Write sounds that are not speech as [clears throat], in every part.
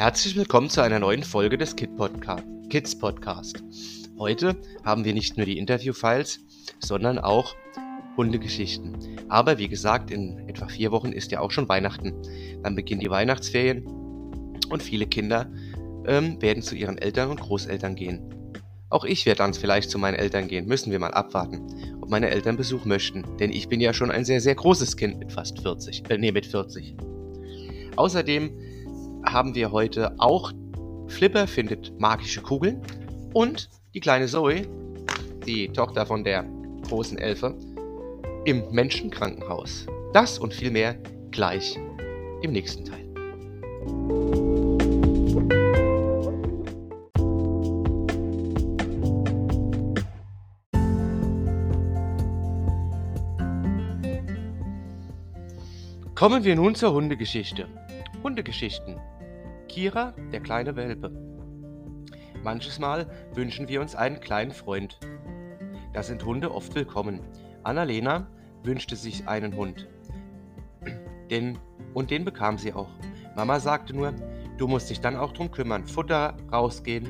Herzlich willkommen zu einer neuen Folge des Kid Podca Kids Podcast. Heute haben wir nicht nur die Interview-Files, sondern auch Hundegeschichten. Aber wie gesagt, in etwa vier Wochen ist ja auch schon Weihnachten. Dann beginnen die Weihnachtsferien und viele Kinder ähm, werden zu ihren Eltern und Großeltern gehen. Auch ich werde dann vielleicht zu meinen Eltern gehen, müssen wir mal abwarten, ob meine Eltern Besuch möchten, denn ich bin ja schon ein sehr, sehr großes Kind mit fast 40, äh, nee, mit 40. Außerdem haben wir heute auch Flipper findet magische Kugeln und die kleine Zoe, die Tochter von der großen Elfe, im Menschenkrankenhaus. Das und viel mehr gleich im nächsten Teil. Kommen wir nun zur Hundegeschichte. Hundegeschichten. Kira, der kleine Welpe. Manches Mal wünschen wir uns einen kleinen Freund. Da sind Hunde oft willkommen. Annalena wünschte sich einen Hund. Den, und den bekam sie auch. Mama sagte nur, du musst dich dann auch drum kümmern. Futter, rausgehen.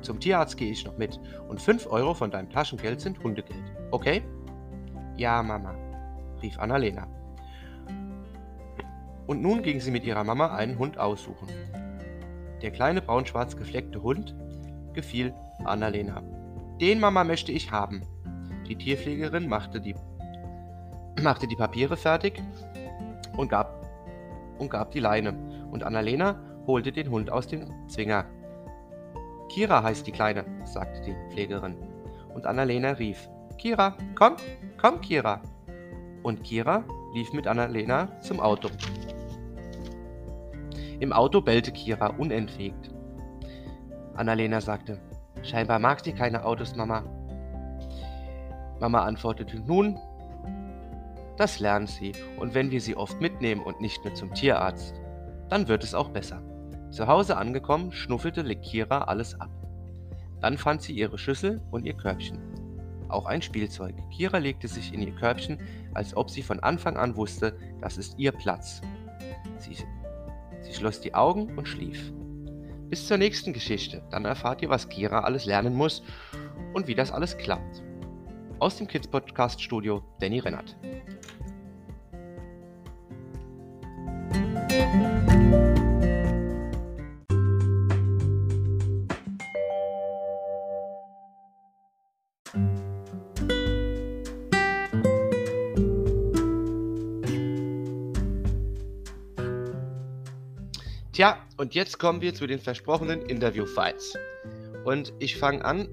Zum Tierarzt gehe ich noch mit. Und 5 Euro von deinem Taschengeld sind Hundegeld. Okay? Ja, Mama, rief Annalena. Und nun ging sie mit ihrer Mama einen Hund aussuchen. Der kleine braun-schwarz gefleckte Hund gefiel Annalena. Den Mama möchte ich haben. Die Tierpflegerin machte die, machte die Papiere fertig und gab, und gab die Leine. Und Annalena holte den Hund aus dem Zwinger. Kira heißt die Kleine, sagte die Pflegerin. Und Annalena rief, Kira, komm, komm, Kira. Und Kira lief mit Annalena zum Auto. Im Auto bellte Kira unentwegt. Annalena sagte, scheinbar mag sie keine Autos, Mama. Mama antwortete, nun, das lernt sie, und wenn wir sie oft mitnehmen und nicht nur zum Tierarzt, dann wird es auch besser. Zu Hause angekommen, schnuffelte Kira alles ab. Dann fand sie ihre Schüssel und ihr Körbchen. Auch ein Spielzeug. Kira legte sich in ihr Körbchen, als ob sie von Anfang an wusste, das ist ihr Platz. Sie Sie schloss die Augen und schlief. Bis zur nächsten Geschichte. Dann erfahrt ihr, was Kira alles lernen muss und wie das alles klappt. Aus dem Kids Podcast Studio Danny Rennert. Und jetzt kommen wir zu den versprochenen Interview-Files. Und ich fange an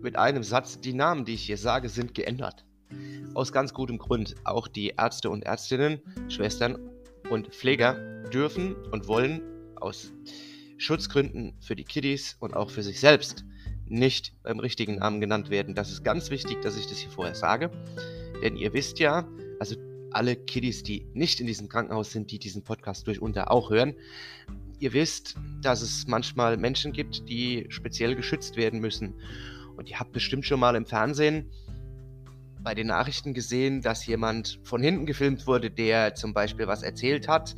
mit einem Satz. Die Namen, die ich hier sage, sind geändert. Aus ganz gutem Grund. Auch die Ärzte und Ärztinnen, Schwestern und Pfleger dürfen und wollen aus Schutzgründen für die Kiddies und auch für sich selbst nicht beim richtigen Namen genannt werden. Das ist ganz wichtig, dass ich das hier vorher sage. Denn ihr wisst ja, also alle Kiddies, die nicht in diesem Krankenhaus sind, die diesen Podcast durchunter auch hören, Ihr wisst, dass es manchmal Menschen gibt, die speziell geschützt werden müssen. Und ihr habt bestimmt schon mal im Fernsehen bei den Nachrichten gesehen, dass jemand von hinten gefilmt wurde, der zum Beispiel was erzählt hat.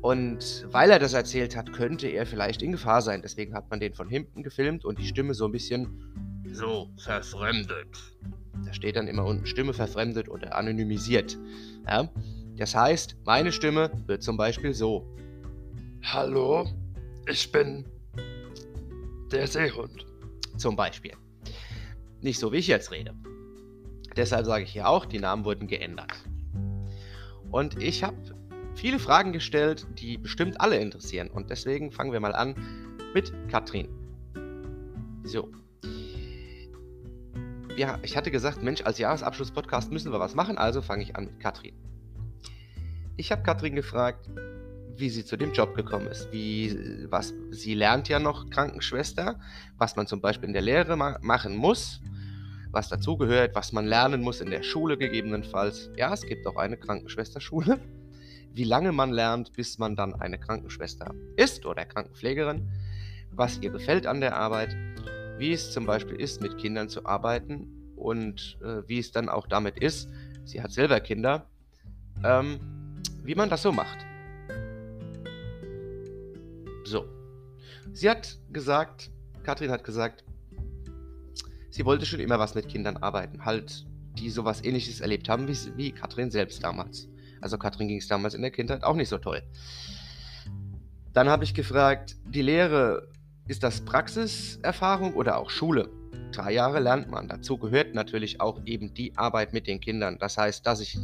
Und weil er das erzählt hat, könnte er vielleicht in Gefahr sein. Deswegen hat man den von hinten gefilmt und die Stimme so ein bisschen so verfremdet. Da steht dann immer unten Stimme verfremdet oder anonymisiert. Ja? Das heißt, meine Stimme wird zum Beispiel so Hallo, ich bin der Seehund. Zum Beispiel. Nicht so, wie ich jetzt rede. Deshalb sage ich hier auch, die Namen wurden geändert. Und ich habe viele Fragen gestellt, die bestimmt alle interessieren. Und deswegen fangen wir mal an mit Katrin. So. Ja, ich hatte gesagt, Mensch, als Jahresabschluss-Podcast müssen wir was machen, also fange ich an mit Katrin. Ich habe Katrin gefragt, wie sie zu dem Job gekommen ist. Wie, was, sie lernt ja noch Krankenschwester, was man zum Beispiel in der Lehre ma machen muss, was dazugehört, was man lernen muss in der Schule gegebenenfalls. Ja, es gibt auch eine Krankenschwesterschule. Wie lange man lernt, bis man dann eine Krankenschwester ist oder Krankenpflegerin, was ihr gefällt an der Arbeit, wie es zum Beispiel ist, mit Kindern zu arbeiten und äh, wie es dann auch damit ist, sie hat selber Kinder, ähm, wie man das so macht. So. Sie hat gesagt, Katrin hat gesagt, sie wollte schon immer was mit Kindern arbeiten, halt, die sowas ähnliches erlebt haben, wie, wie Katrin selbst damals. Also Katrin ging es damals in der Kindheit auch nicht so toll. Dann habe ich gefragt, die Lehre, ist das Praxiserfahrung oder auch Schule? Drei Jahre lernt man. Dazu gehört natürlich auch eben die Arbeit mit den Kindern. Das heißt, dass ich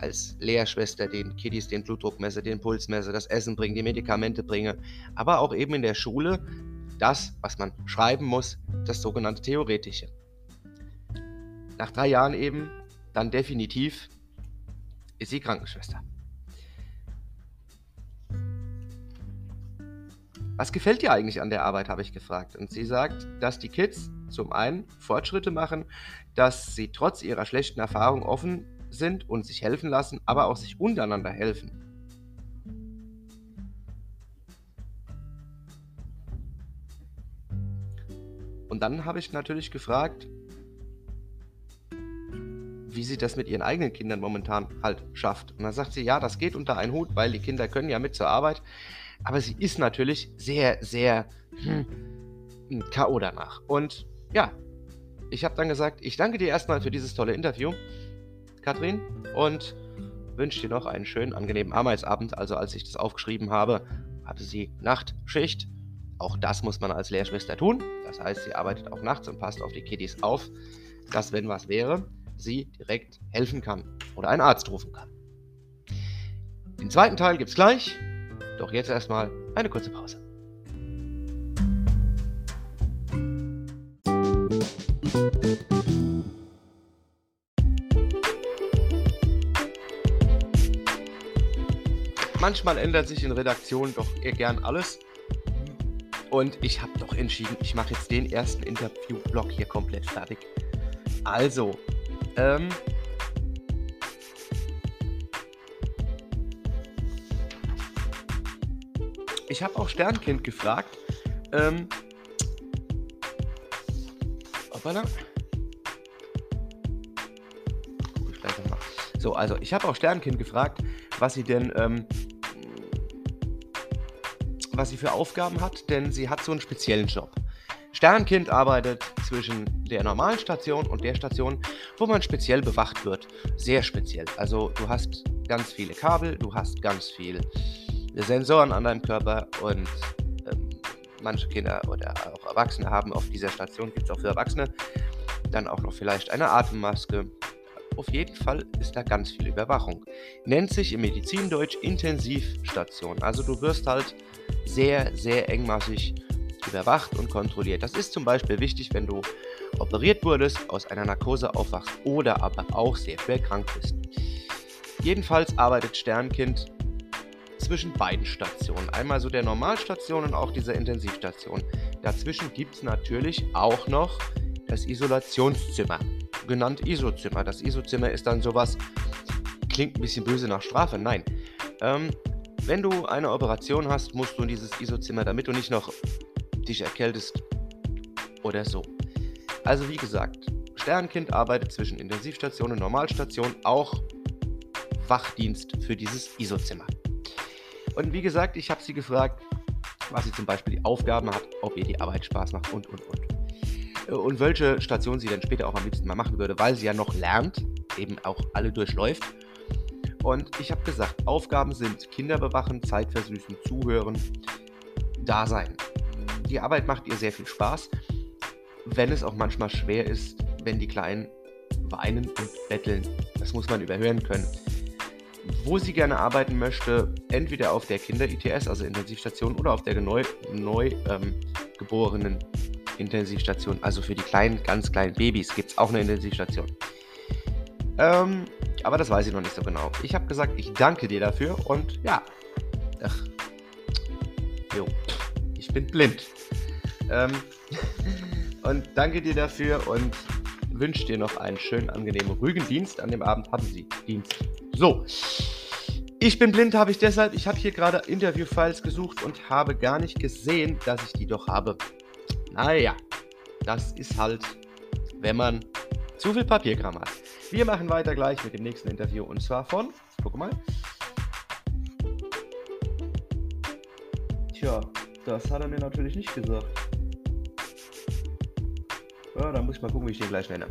als Lehrschwester den Kiddies den Blutdruck messe, den Puls messe, das Essen bringe, die Medikamente bringe, aber auch eben in der Schule das, was man schreiben muss, das sogenannte Theoretische. Nach drei Jahren eben dann definitiv ist sie Krankenschwester. Was gefällt dir eigentlich an der Arbeit, habe ich gefragt. Und sie sagt, dass die Kids zum einen Fortschritte machen, dass sie trotz ihrer schlechten Erfahrung offen sind und sich helfen lassen, aber auch sich untereinander helfen. Und dann habe ich natürlich gefragt, wie sie das mit ihren eigenen Kindern momentan halt schafft. Und dann sagt sie, ja, das geht unter einen Hut, weil die Kinder können ja mit zur Arbeit. Aber sie ist natürlich sehr, sehr hm, K.O. danach. Und ja, ich habe dann gesagt, ich danke dir erstmal für dieses tolle Interview, Katrin, und wünsche dir noch einen schönen, angenehmen Arbeitsabend. Also als ich das aufgeschrieben habe, hatte sie Nachtschicht. Auch das muss man als Lehrschwester tun. Das heißt, sie arbeitet auch nachts und passt auf die Kiddies auf, dass, wenn was wäre, sie direkt helfen kann oder einen Arzt rufen kann. Den zweiten Teil gibt's gleich. Doch jetzt erstmal eine kurze Pause. Manchmal ändert sich in Redaktionen doch eher gern alles. Und ich habe doch entschieden, ich mache jetzt den ersten Interview-Block hier komplett fertig. Also, ähm, ich habe auch Sternkind gefragt. Ähm, hoppala. Guck ich gleich nochmal. So, also ich habe auch Sternkind gefragt, was sie denn, ähm, was sie für Aufgaben hat, denn sie hat so einen speziellen Job. Sternkind arbeitet zwischen der normalen Station und der Station, wo man speziell bewacht wird. Sehr speziell. Also du hast ganz viele Kabel, du hast ganz viel Sensoren an deinem Körper und ähm, manche Kinder oder auch Erwachsene haben auf dieser Station, gibt es auch für Erwachsene, dann auch noch vielleicht eine Atemmaske. Auf jeden Fall ist da ganz viel Überwachung. Nennt sich im Medizindeutsch Intensivstation. Also du wirst halt sehr, sehr engmaschig überwacht und kontrolliert. Das ist zum Beispiel wichtig, wenn du operiert wurdest, aus einer Narkose aufwachst oder aber auch sehr schwer krank bist. Jedenfalls arbeitet Sternkind zwischen beiden Stationen. Einmal so der Normalstation und auch dieser Intensivstation. Dazwischen gibt es natürlich auch noch das Isolationszimmer, genannt ISO-Zimmer. Das ISO-Zimmer ist dann sowas, klingt ein bisschen böse nach Strafe, nein. Ähm, wenn du eine Operation hast, musst du in dieses ISO-Zimmer, damit du nicht noch dich erkältest oder so. Also wie gesagt, Sternkind arbeitet zwischen Intensivstation und Normalstation, auch Wachdienst für dieses ISO-Zimmer. Und wie gesagt, ich habe sie gefragt, was sie zum Beispiel die Aufgaben hat, ob ihr die Arbeit Spaß macht und, und, und. Äh, und welche Station sie dann später auch am liebsten mal machen würde, weil sie ja noch lernt, eben auch alle durchläuft. Und ich habe gesagt, Aufgaben sind Kinder bewachen, Zeit versüßen, zuhören, da sein. Die Arbeit macht ihr sehr viel Spaß, wenn es auch manchmal schwer ist, wenn die Kleinen weinen und betteln. Das muss man überhören können wo sie gerne arbeiten möchte, entweder auf der Kinder-ITS, also Intensivstation, oder auf der neu, neu ähm, geborenen Intensivstation. Also für die kleinen, ganz kleinen Babys gibt es auch eine Intensivstation. Ähm, aber das weiß ich noch nicht so genau. Ich habe gesagt, ich danke dir dafür und ja. Ach. Jo. Ich bin blind. Ähm, [laughs] und danke dir dafür und wünsche dir noch einen schönen, angenehmen, ruhigen Dienst. An dem Abend hatten sie Dienst. So. Ich bin blind, habe ich deshalb. Ich habe hier gerade Interview-Files gesucht und habe gar nicht gesehen, dass ich die doch habe. Naja, das ist halt, wenn man zu viel Papierkram hat. Wir machen weiter gleich mit dem nächsten Interview und zwar von, guck mal. Tja, das hat er mir natürlich nicht gesagt. Ja, dann muss ich mal gucken, wie ich den gleich nenne.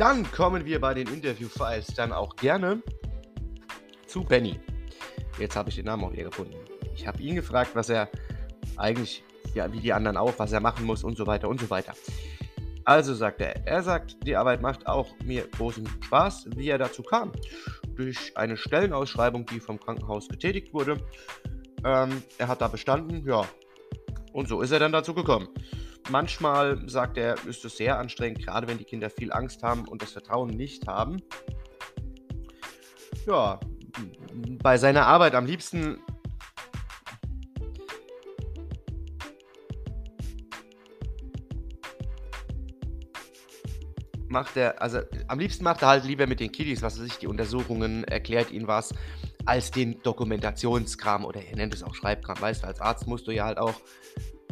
Dann kommen wir bei den Interview-Files dann auch gerne zu Benny. Jetzt habe ich den Namen auch wieder gefunden. Ich habe ihn gefragt, was er eigentlich, ja, wie die anderen auch, was er machen muss und so weiter und so weiter. Also sagt er, er sagt, die Arbeit macht auch mir großen Spaß, wie er dazu kam. Durch eine Stellenausschreibung, die vom Krankenhaus getätigt wurde. Ähm, er hat da bestanden, ja. Und so ist er dann dazu gekommen. Manchmal, sagt er, ist es sehr anstrengend, gerade wenn die Kinder viel Angst haben und das Vertrauen nicht haben. Ja, bei seiner Arbeit am liebsten macht er, also am liebsten macht er halt lieber mit den Kiddies, was weiß ich, die Untersuchungen, erklärt ihnen was, als den Dokumentationskram oder er nennt es auch Schreibkram. Weißt du, als Arzt musst du ja halt auch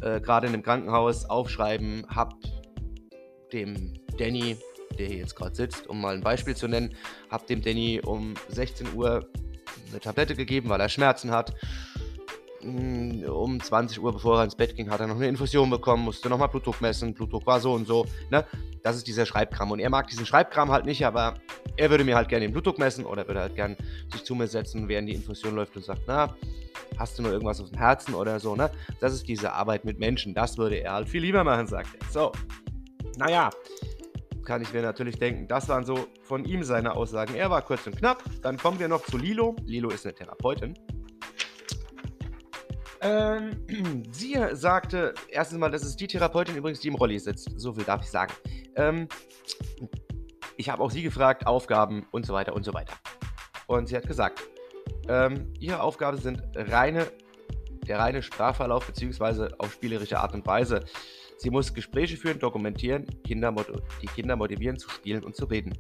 äh, gerade in einem Krankenhaus aufschreiben, hab dem Danny, der hier jetzt gerade sitzt, um mal ein Beispiel zu nennen, hab dem Danny um 16 Uhr eine Tablette gegeben, weil er Schmerzen hat. Mm, um 20 Uhr, bevor er ins Bett ging, hat er noch eine Infusion bekommen, musste nochmal Blutdruck messen, Blutdruck war so und so. Ne? Das ist dieser Schreibkram. Und er mag diesen Schreibkram halt nicht, aber er würde mir halt gerne den Blutdruck messen oder würde halt gerne sich zu mir setzen, während die Infusion läuft und sagt, na, hast du nur irgendwas auf dem Herzen oder so, ne? Das ist diese Arbeit mit Menschen. Das würde er halt viel lieber machen, sagt er. So. Naja, kann ich mir natürlich denken, das waren so von ihm seine Aussagen. Er war kurz und knapp. Dann kommen wir noch zu Lilo. Lilo ist eine Therapeutin. Ähm, [clears throat] sie sagte erstens mal, das ist die Therapeutin übrigens, die im Rolli sitzt. So viel darf ich sagen. Ähm, ich habe auch sie gefragt, Aufgaben und so weiter und so weiter. Und sie hat gesagt, ähm, ihre Aufgaben sind reine, der reine Sprachverlauf bzw. auf spielerische Art und Weise. Sie muss Gespräche führen, dokumentieren, Kinder die Kinder motivieren zu spielen und zu reden.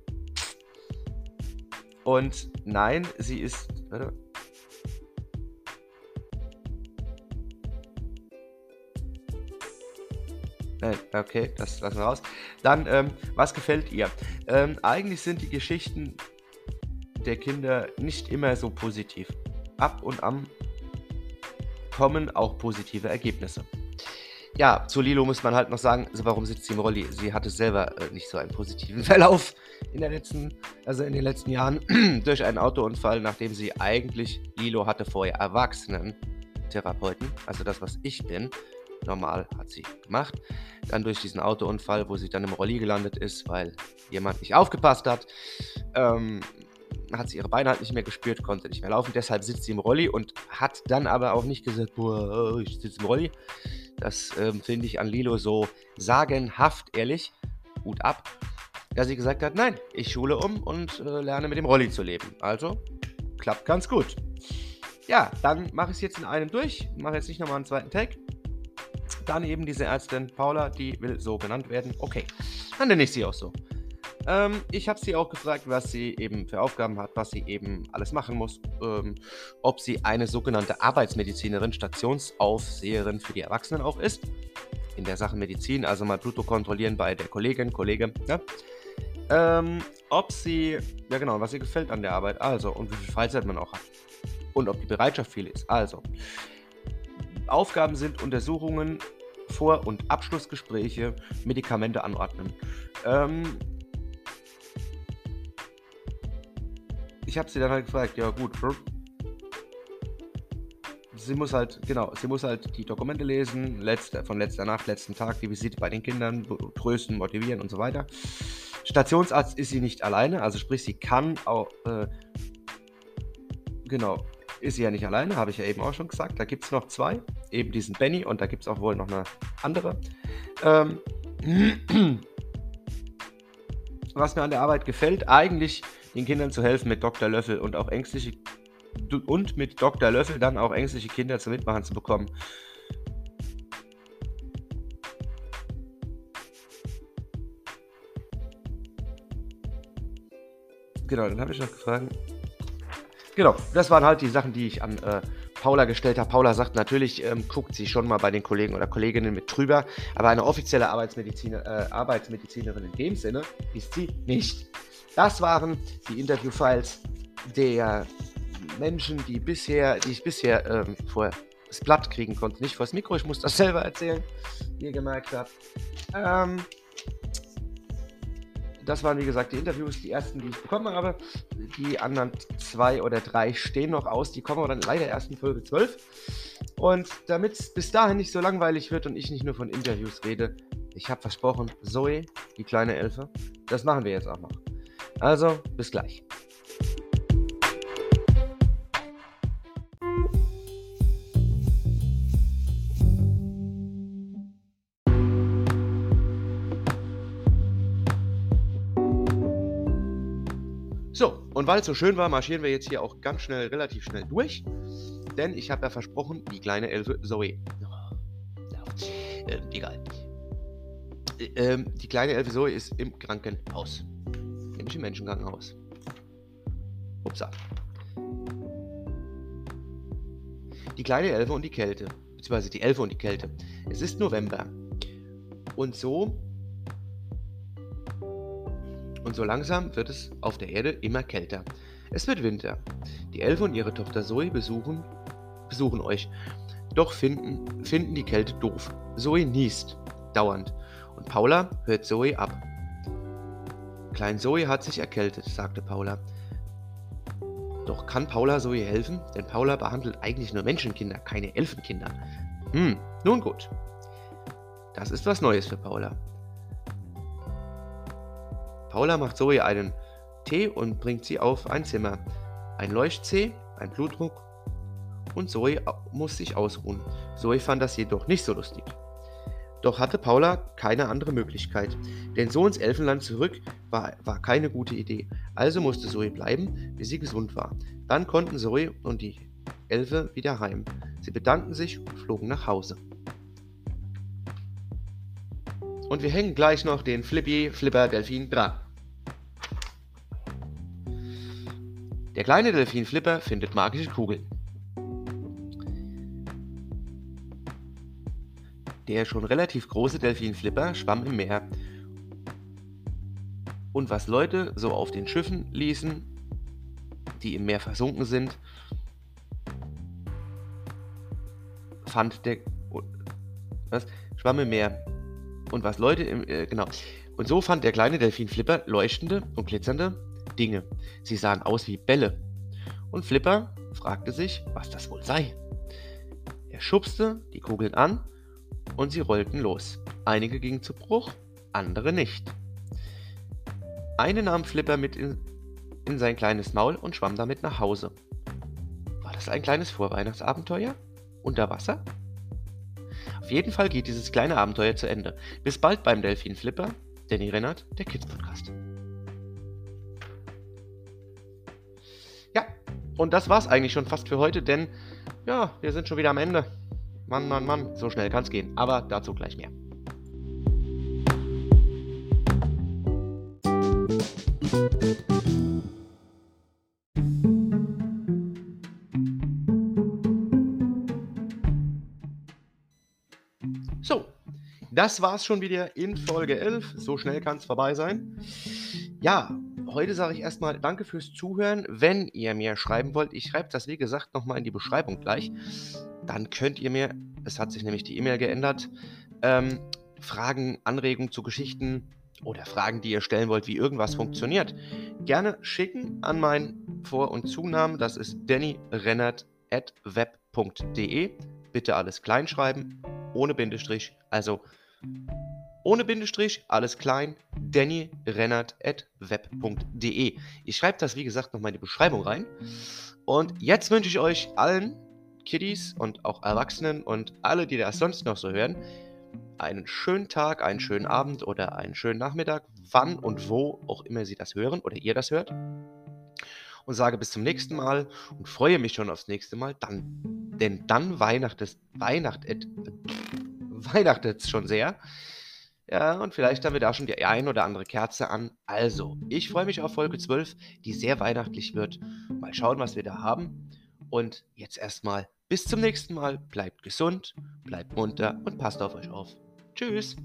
Und nein, sie ist. Warte, Okay, das lassen wir raus. Dann, ähm, was gefällt ihr? Ähm, eigentlich sind die Geschichten der Kinder nicht immer so positiv. Ab und an kommen auch positive Ergebnisse. Ja, zu Lilo muss man halt noch sagen, also warum sitzt sie im Rolli? Sie hatte selber äh, nicht so einen positiven [laughs] Verlauf in der letzten, also in den letzten Jahren [clears throat] durch einen Autounfall, nachdem sie eigentlich Lilo hatte vorher Erwachsenen Therapeuten, also das, was ich bin, normal hat sie gemacht. Dann durch diesen Autounfall, wo sie dann im Rolli gelandet ist, weil jemand nicht aufgepasst hat, ähm, hat sie ihre Beine halt nicht mehr gespürt, konnte nicht mehr laufen. Deshalb sitzt sie im Rolli und hat dann aber auch nicht gesagt, boah, ich sitze im Rolli. Das ähm, finde ich an Lilo so sagenhaft ehrlich. Hut ab. Dass sie gesagt hat, nein, ich schule um und äh, lerne mit dem Rolli zu leben. Also klappt ganz gut. Ja, dann mache ich es jetzt in einem durch. Mache jetzt nicht nochmal einen zweiten Tag. Dann eben diese Ärztin Paula, die will so genannt werden. Okay, dann nenne ich sie auch so. Ähm, ich habe sie auch gefragt, was sie eben für Aufgaben hat, was sie eben alles machen muss, ähm, ob sie eine sogenannte Arbeitsmedizinerin, Stationsaufseherin für die Erwachsenen auch ist. In der Sache Medizin, also mal Blutdruck kontrollieren bei der Kollegin, Kollege. Ja? Ähm, ob sie, ja genau, was ihr gefällt an der Arbeit, also und wie viel Freizeit man auch hat. Und ob die Bereitschaft viel ist. Also, Aufgaben sind Untersuchungen vor- und Abschlussgespräche, Medikamente anordnen. Ähm, ich habe sie dann halt gefragt, ja gut, sie muss halt, genau, sie muss halt die Dokumente lesen, letzte, von letzter Nacht, letzten Tag, die Visite bei den Kindern, trösten, motivieren und so weiter. Stationsarzt ist sie nicht alleine, also sprich, sie kann auch, äh, genau, ist sie ja nicht alleine, habe ich ja eben auch schon gesagt. Da gibt es noch zwei, eben diesen Benny und da gibt es auch wohl noch eine andere. Ähm, [clears throat] was mir an der Arbeit gefällt, eigentlich den Kindern zu helfen mit Dr. Löffel und auch ängstliche und mit Dr. Löffel dann auch ängstliche Kinder zum Mitmachen zu bekommen. Genau, dann habe ich noch gefragt, Genau, das waren halt die Sachen, die ich an äh, Paula gestellt habe. Paula sagt natürlich, ähm, guckt sie schon mal bei den Kollegen oder Kolleginnen mit drüber, aber eine offizielle Arbeitsmediziner, äh, Arbeitsmedizinerin in dem Sinne ist sie nicht. Das waren die Interviewfiles der Menschen, die bisher, die ich bisher ähm, vor das Blatt kriegen konnte, nicht vors Mikro. Ich muss das selber erzählen, wie ihr gemerkt habt. Ähm, das waren wie gesagt die Interviews, die ersten, die ich bekommen habe. Die anderen zwei oder drei stehen noch aus. Die kommen aber dann leider erst in Folge 12. Und damit es bis dahin nicht so langweilig wird und ich nicht nur von Interviews rede, ich habe versprochen, Zoe, die kleine Elfe, das machen wir jetzt auch noch. Also, bis gleich. Und weil es so schön war, marschieren wir jetzt hier auch ganz schnell, relativ schnell durch. Denn ich habe ja versprochen, die kleine Elfe Zoe. Oh, äh, egal. Äh, die kleine Elfe Zoe ist im Krankenhaus. Nämlich im Menschenkrankenhaus. Upsa. Die kleine Elfe und die Kälte. Beziehungsweise die Elfe und die Kälte. Es ist November. Und so und so langsam wird es auf der Erde immer kälter. Es wird Winter. Die Elfe und ihre Tochter Zoe besuchen, besuchen euch. Doch finden, finden die Kälte doof. Zoe niest dauernd und Paula hört Zoe ab. Klein Zoe hat sich erkältet, sagte Paula. Doch kann Paula Zoe helfen? Denn Paula behandelt eigentlich nur Menschenkinder, keine Elfenkinder. Hm, nun gut. Das ist was Neues für Paula. Paula macht Zoe einen Tee und bringt sie auf ein Zimmer. Ein Leuchtzeh, ein Blutdruck und Zoe muss sich ausruhen. Zoe fand das jedoch nicht so lustig. Doch hatte Paula keine andere Möglichkeit, denn so ins Elfenland zurück war, war keine gute Idee. Also musste Zoe bleiben, bis sie gesund war. Dann konnten Zoe und die Elfe wieder heim. Sie bedankten sich und flogen nach Hause. Und wir hängen gleich noch den Flippy Flipper Delfin dran. Der kleine Delfin Flipper findet magische Kugeln. Der schon relativ große Delfin Flipper schwamm im Meer. Und was Leute so auf den Schiffen ließen, die im Meer versunken sind, fand der was schwamm im Meer und was Leute im, äh, genau. Und so fand der kleine Delfin Flipper leuchtende und glitzernde Dinge. Sie sahen aus wie Bälle. Und Flipper fragte sich, was das wohl sei. Er schubste die Kugeln an und sie rollten los. Einige gingen zu Bruch, andere nicht. Eine nahm Flipper mit in, in sein kleines Maul und schwamm damit nach Hause. War das ein kleines Vorweihnachtsabenteuer? Unter Wasser? Auf jeden Fall geht dieses kleine Abenteuer zu Ende. Bis bald beim Delfin Flipper, Danny Rennert, der Kids Podcast. Ja, und das war's eigentlich schon fast für heute, denn ja, wir sind schon wieder am Ende. Mann, Mann, Mann, so schnell kann's gehen. Aber dazu gleich mehr. Das war's schon wieder in Folge 11. So schnell kann es vorbei sein. Ja, heute sage ich erstmal Danke fürs Zuhören. Wenn ihr mir schreiben wollt, ich schreibe das wie gesagt nochmal in die Beschreibung gleich, dann könnt ihr mir, es hat sich nämlich die E-Mail geändert, ähm, Fragen, Anregungen zu Geschichten oder Fragen, die ihr stellen wollt, wie irgendwas funktioniert, gerne schicken an meinen Vor- und Zunamen. Das ist dannyrennert.web.de. Bitte alles kleinschreiben, ohne Bindestrich. Also ohne Bindestrich, alles klein, dannyrennert.web.de. Ich schreibe das, wie gesagt, nochmal in die Beschreibung rein. Und jetzt wünsche ich euch allen Kiddies und auch Erwachsenen und alle, die das sonst noch so hören, einen schönen Tag, einen schönen Abend oder einen schönen Nachmittag, wann und wo auch immer Sie das hören oder ihr das hört. Und sage bis zum nächsten Mal und freue mich schon aufs nächste Mal. Dann, denn dann Weihnacht, Weihnacht, weihnachtet es schon sehr. Ja, und vielleicht haben wir da schon die ein oder andere Kerze an. Also, ich freue mich auf Folge 12, die sehr weihnachtlich wird. Mal schauen, was wir da haben. Und jetzt erstmal Bis zum nächsten Mal. Bleibt gesund, bleibt munter und passt auf euch auf. Tschüss.